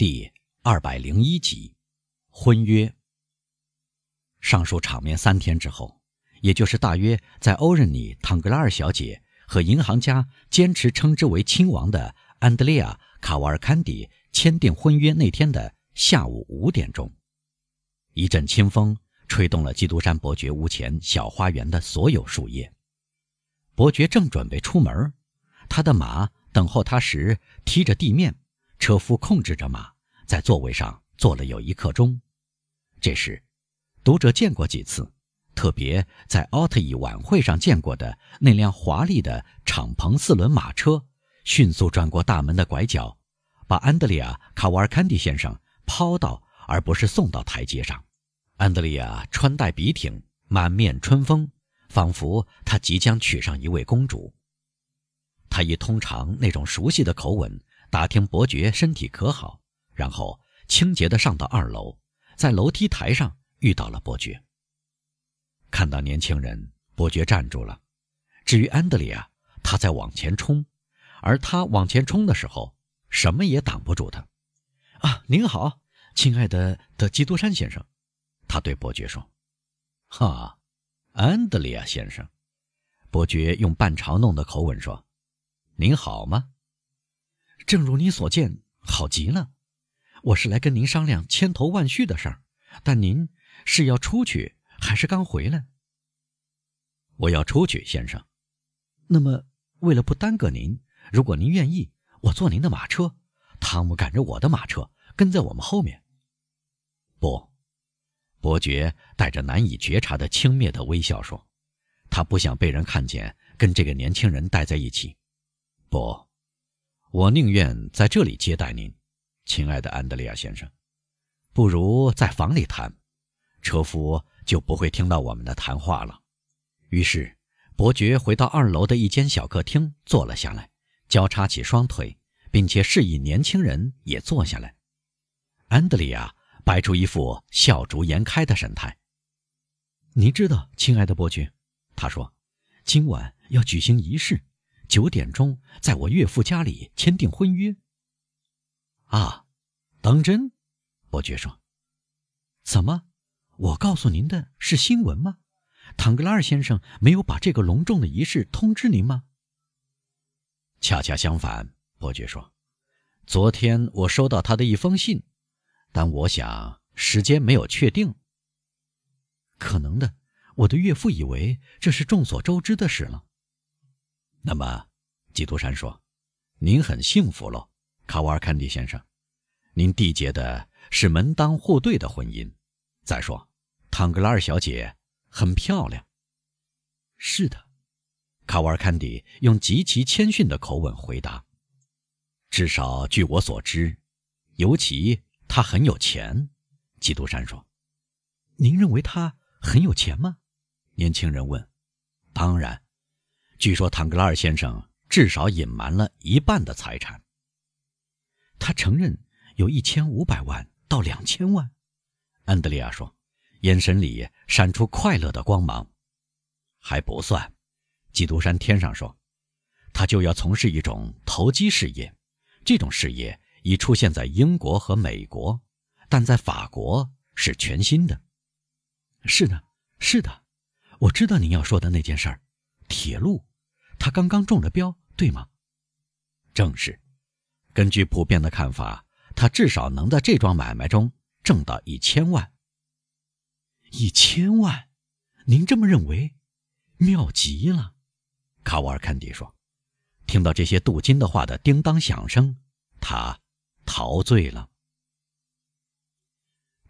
第二百零一集，婚约。上述场面三天之后，也就是大约在欧仁妮·唐格拉尔小姐和银行家坚持称之为亲王的安德烈亚·卡瓦尔坎迪签订婚约那天的下午五点钟，一阵清风吹动了基督山伯爵屋前小花园的所有树叶。伯爵正准备出门，他的马等候他时踢着地面。车夫控制着马，在座位上坐了有一刻钟。这时，读者见过几次，特别在奥特伊晚会上见过的那辆华丽的敞篷四轮马车，迅速转过大门的拐角，把安德利亚·卡瓦尔坎蒂先生抛到而不是送到台阶上。安德利亚穿戴笔挺，满面春风，仿佛他即将娶上一位公主。他以通常那种熟悉的口吻。打听伯爵身体可好，然后清洁的上到二楼，在楼梯台上遇到了伯爵。看到年轻人，伯爵站住了。至于安德里亚，他在往前冲，而他往前冲的时候，什么也挡不住他。啊，您好，亲爱的的基督山先生，他对伯爵说：“哈，安德里亚先生。”伯爵用半嘲弄的口吻说：“您好吗？”正如你所见，好极了。我是来跟您商量千头万绪的事儿，但您是要出去还是刚回来？我要出去，先生。那么，为了不耽搁您，如果您愿意，我坐您的马车。汤姆赶着我的马车跟在我们后面。不，伯爵带着难以觉察的轻蔑的微笑说：“他不想被人看见跟这个年轻人待在一起。”不。我宁愿在这里接待您，亲爱的安德烈亚先生，不如在房里谈，车夫就不会听到我们的谈话了。于是，伯爵回到二楼的一间小客厅坐了下来，交叉起双腿，并且示意年轻人也坐下来。安德烈亚摆出一副笑逐颜开的神态。你知道，亲爱的伯爵，他说，今晚要举行仪式。九点钟，在我岳父家里签订婚约。啊，当真？伯爵说：“怎么？我告诉您的是新闻吗？唐格拉尔先生没有把这个隆重的仪式通知您吗？”恰恰相反，伯爵说：“昨天我收到他的一封信，但我想时间没有确定。可能的，我的岳父以为这是众所周知的事了。”那么，基督山说：“您很幸福喽，卡瓦尔坎蒂先生。您缔结的是门当户对的婚姻。再说，唐格拉尔小姐很漂亮。”“是的。”卡瓦尔坎蒂用极其谦逊的口吻回答。“至少据我所知，尤其她很有钱。”基督山说。“您认为她很有钱吗？”年轻人问。“当然。”据说唐格拉尔先生至少隐瞒了一半的财产。他承认有一千五百万到两千万。安德烈亚说，眼神里闪出快乐的光芒。还不算，基督山天上说，他就要从事一种投机事业。这种事业已出现在英国和美国，但在法国是全新的。是的，是的，我知道您要说的那件事儿，铁路。他刚刚中了标，对吗？正是。根据普遍的看法，他至少能在这桩买卖中挣到一千万。一千万？您这么认为？妙极了！卡瓦尔坎迪说。听到这些镀金的话的叮当响声，他陶醉了。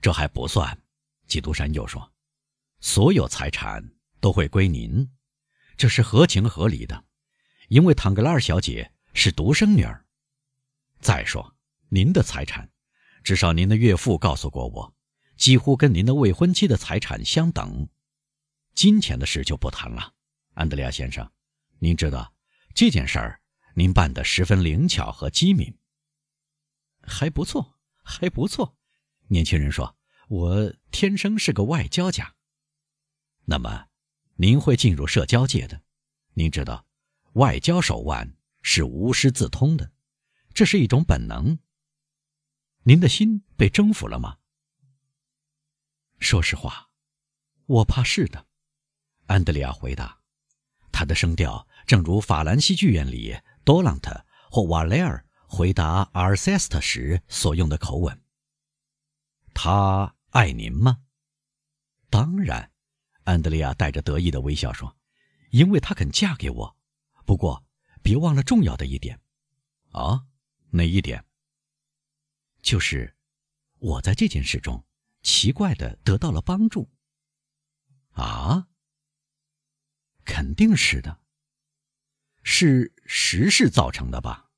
这还不算，基督山又说，所有财产都会归您。这是合情合理的，因为唐格拉尔小姐是独生女儿。再说，您的财产，至少您的岳父告诉过我，几乎跟您的未婚妻的财产相等。金钱的事就不谈了，安德烈亚先生，您知道这件事儿，您办得十分灵巧和机敏。还不错，还不错。年轻人说：“我天生是个外交家。”那么。您会进入社交界的，您知道，外交手腕是无师自通的，这是一种本能。您的心被征服了吗？说实话，我怕是的。安德烈亚回答，他的声调正如法兰西剧院里多朗特或瓦雷尔回答阿尔塞斯特时所用的口吻。他爱您吗？当然，安德烈亚带着得意的微笑说：“因为他肯嫁给我。不过，别忘了重要的一点。啊，哪一点？就是我在这件事中奇怪的得到了帮助。啊，肯定是的。是时势造成的吧？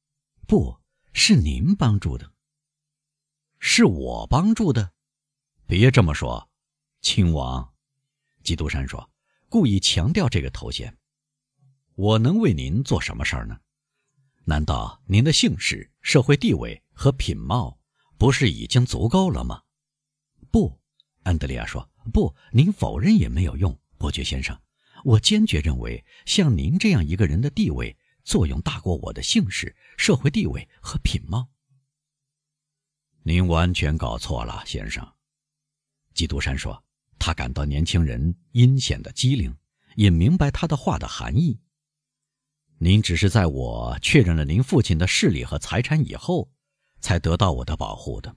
不是您帮助的，是我帮助的。别这么说。”亲王，基督山说：“故意强调这个头衔。我能为您做什么事儿呢？难道您的姓氏、社会地位和品貌不是已经足够了吗？”不，安德烈亚说：“不，您否认也没有用，伯爵先生。我坚决认为，像您这样一个人的地位作用大过我的姓氏、社会地位和品貌。”您完全搞错了，先生。”基督山说。他感到年轻人阴险的机灵，也明白他的话的含义。您只是在我确认了您父亲的势力和财产以后，才得到我的保护的。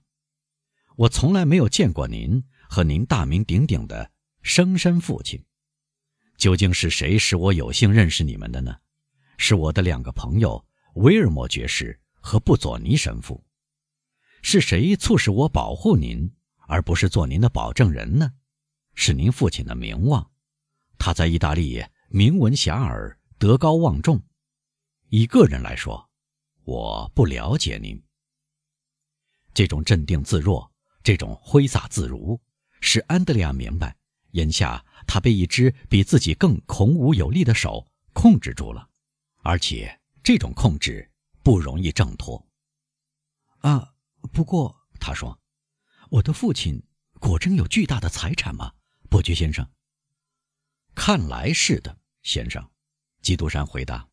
我从来没有见过您和您大名鼎鼎的生身父亲。究竟是谁使我有幸认识你们的呢？是我的两个朋友威尔莫爵士和布佐尼神父。是谁促使我保护您，而不是做您的保证人呢？是您父亲的名望，他在意大利名闻遐迩，德高望重。以个人来说，我不了解您。这种镇定自若，这种挥洒自如，使安德烈亚明白，眼下他被一只比自己更孔武有力的手控制住了，而且这种控制不容易挣脱。啊，不过他说，我的父亲果真有巨大的财产吗？伯爵先生，看来是的，先生。基督山回答：“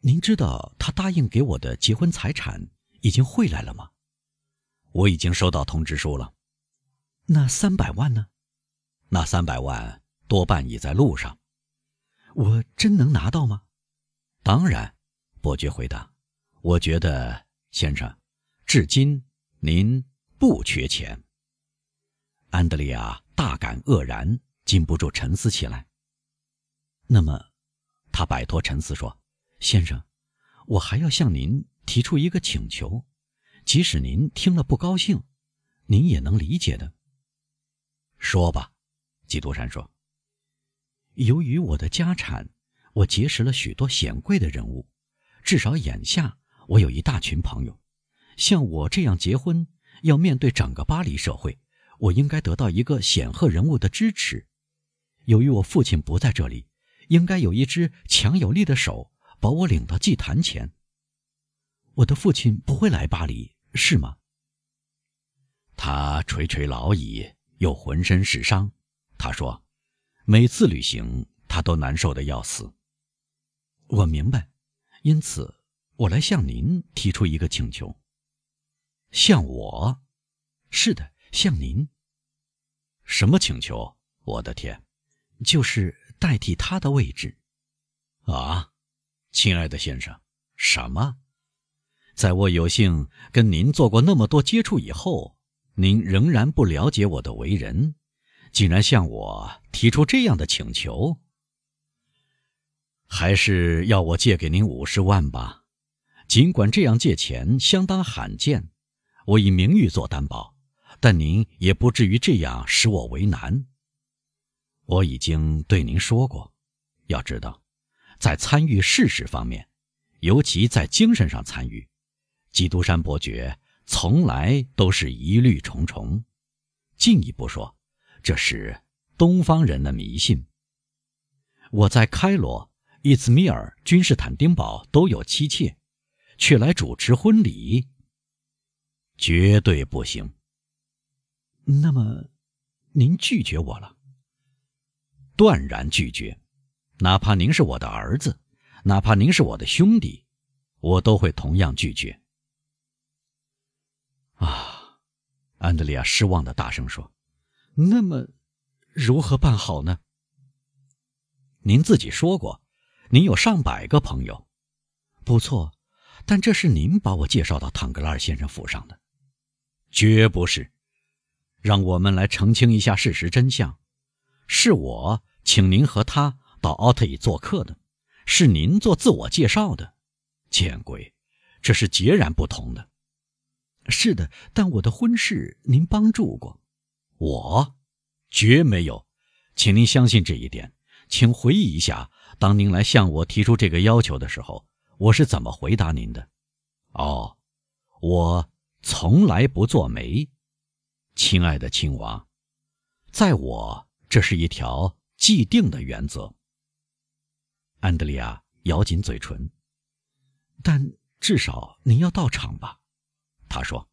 您知道他答应给我的结婚财产已经汇来了吗？”“我已经收到通知书了。”“那三百万呢？”“那三百万多半已在路上。”“我真能拿到吗？”“当然。”伯爵回答。“我觉得，先生，至今您不缺钱。”安德烈亚。大感愕然，禁不住沉思起来。那么，他摆脱沉思说：“先生，我还要向您提出一个请求，即使您听了不高兴，您也能理解的。”说吧，基督山说：“由于我的家产，我结识了许多显贵的人物，至少眼下我有一大群朋友。像我这样结婚，要面对整个巴黎社会。”我应该得到一个显赫人物的支持。由于我父亲不在这里，应该有一只强有力的手把我领到祭坛前。我的父亲不会来巴黎，是吗？他垂垂老矣，又浑身是伤。他说，每次旅行他都难受的要死。我明白，因此我来向您提出一个请求。向我？是的。向您，什么请求？我的天，就是代替他的位置，啊，亲爱的先生，什么？在我有幸跟您做过那么多接触以后，您仍然不了解我的为人，竟然向我提出这样的请求？还是要我借给您五十万吧？尽管这样借钱相当罕见，我以名誉做担保。但您也不至于这样使我为难。我已经对您说过，要知道，在参与事实方面，尤其在精神上参与，基督山伯爵从来都是疑虑重重。进一步说，这是东方人的迷信。我在开罗、伊兹密尔、君士坦丁堡都有妻妾，却来主持婚礼，绝对不行。那么，您拒绝我了？断然拒绝，哪怕您是我的儿子，哪怕您是我的兄弟，我都会同样拒绝。啊！安德烈亚失望的大声说：“那么，如何办好呢？您自己说过，您有上百个朋友，不错，但这是您把我介绍到唐格拉尔先生府上的，绝不是。让我们来澄清一下事实真相：是我请您和他到奥特里做客的，是您做自我介绍的。见鬼，这是截然不同的。”是的，但我的婚事您帮助过，我绝没有，请您相信这一点。请回忆一下，当您来向我提出这个要求的时候，我是怎么回答您的？哦，我从来不做媒，亲爱的亲王，在我这是一条既定的原则。安德利亚咬紧嘴唇，但至少您要到场吧。他说：“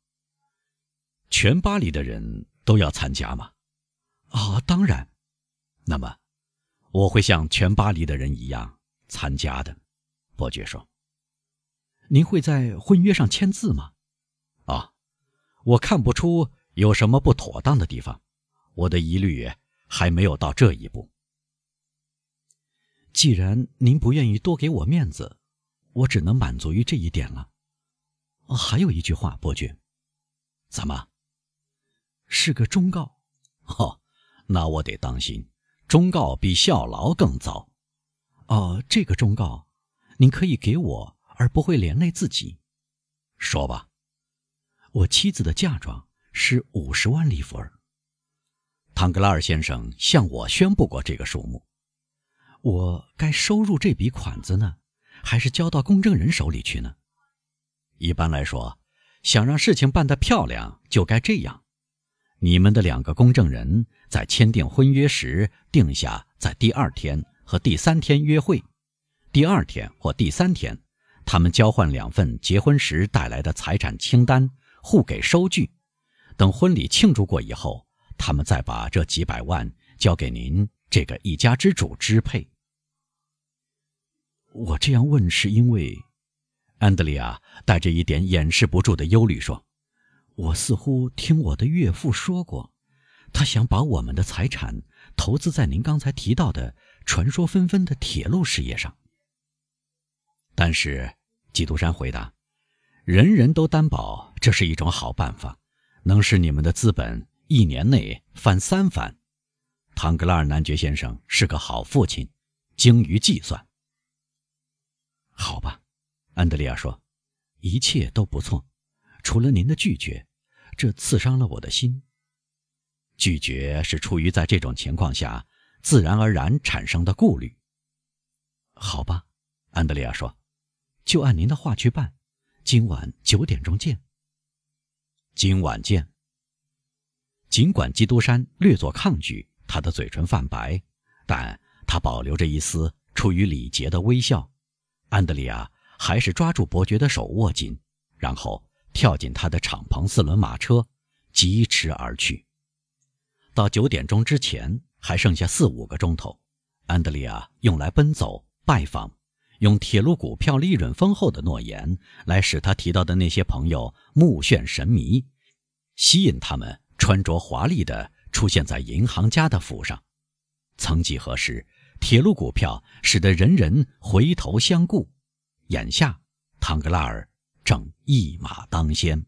全巴黎的人都要参加吗？”“啊，当然。”“那么，我会像全巴黎的人一样参加的。”伯爵说。“您会在婚约上签字吗？”“啊，我看不出有什么不妥当的地方。我的疑虑还没有到这一步。既然您不愿意多给我面子，我只能满足于这一点了。”，还有一句话，伯爵，怎么？是个忠告。哦，那我得当心，忠告比效劳更糟。哦，这个忠告，您可以给我，而不会连累自己。说吧，我妻子的嫁妆是五十万里弗尔。唐格拉尔先生向我宣布过这个数目。我该收入这笔款子呢，还是交到公证人手里去呢？一般来说，想让事情办得漂亮，就该这样：你们的两个公证人在签订婚约时定下，在第二天和第三天约会；第二天或第三天，他们交换两份结婚时带来的财产清单，互给收据。等婚礼庆祝过以后，他们再把这几百万交给您这个一家之主支配。我这样问是因为。安德利亚带着一点掩饰不住的忧虑说：“我似乎听我的岳父说过，他想把我们的财产投资在您刚才提到的传说纷纷的铁路事业上。”但是，基督山回答：“人人都担保这是一种好办法，能使你们的资本一年内翻三番。唐格拉尔男爵先生是个好父亲，精于计算。好吧。”安德利亚说：“一切都不错，除了您的拒绝，这刺伤了我的心。拒绝是出于在这种情况下自然而然产生的顾虑。好吧，安德利亚说，就按您的话去办。今晚九点钟见。今晚见。”尽管基督山略作抗拒，他的嘴唇泛白，但他保留着一丝出于礼节的微笑。安德里亚。还是抓住伯爵的手握紧，然后跳进他的敞篷四轮马车，疾驰而去。到九点钟之前还剩下四五个钟头，安德里亚用来奔走、拜访，用铁路股票利润丰厚的诺言来使他提到的那些朋友目眩神迷，吸引他们穿着华丽的出现在银行家的府上。曾几何时，铁路股票使得人人回头相顾。眼下，唐格拉尔正一马当先。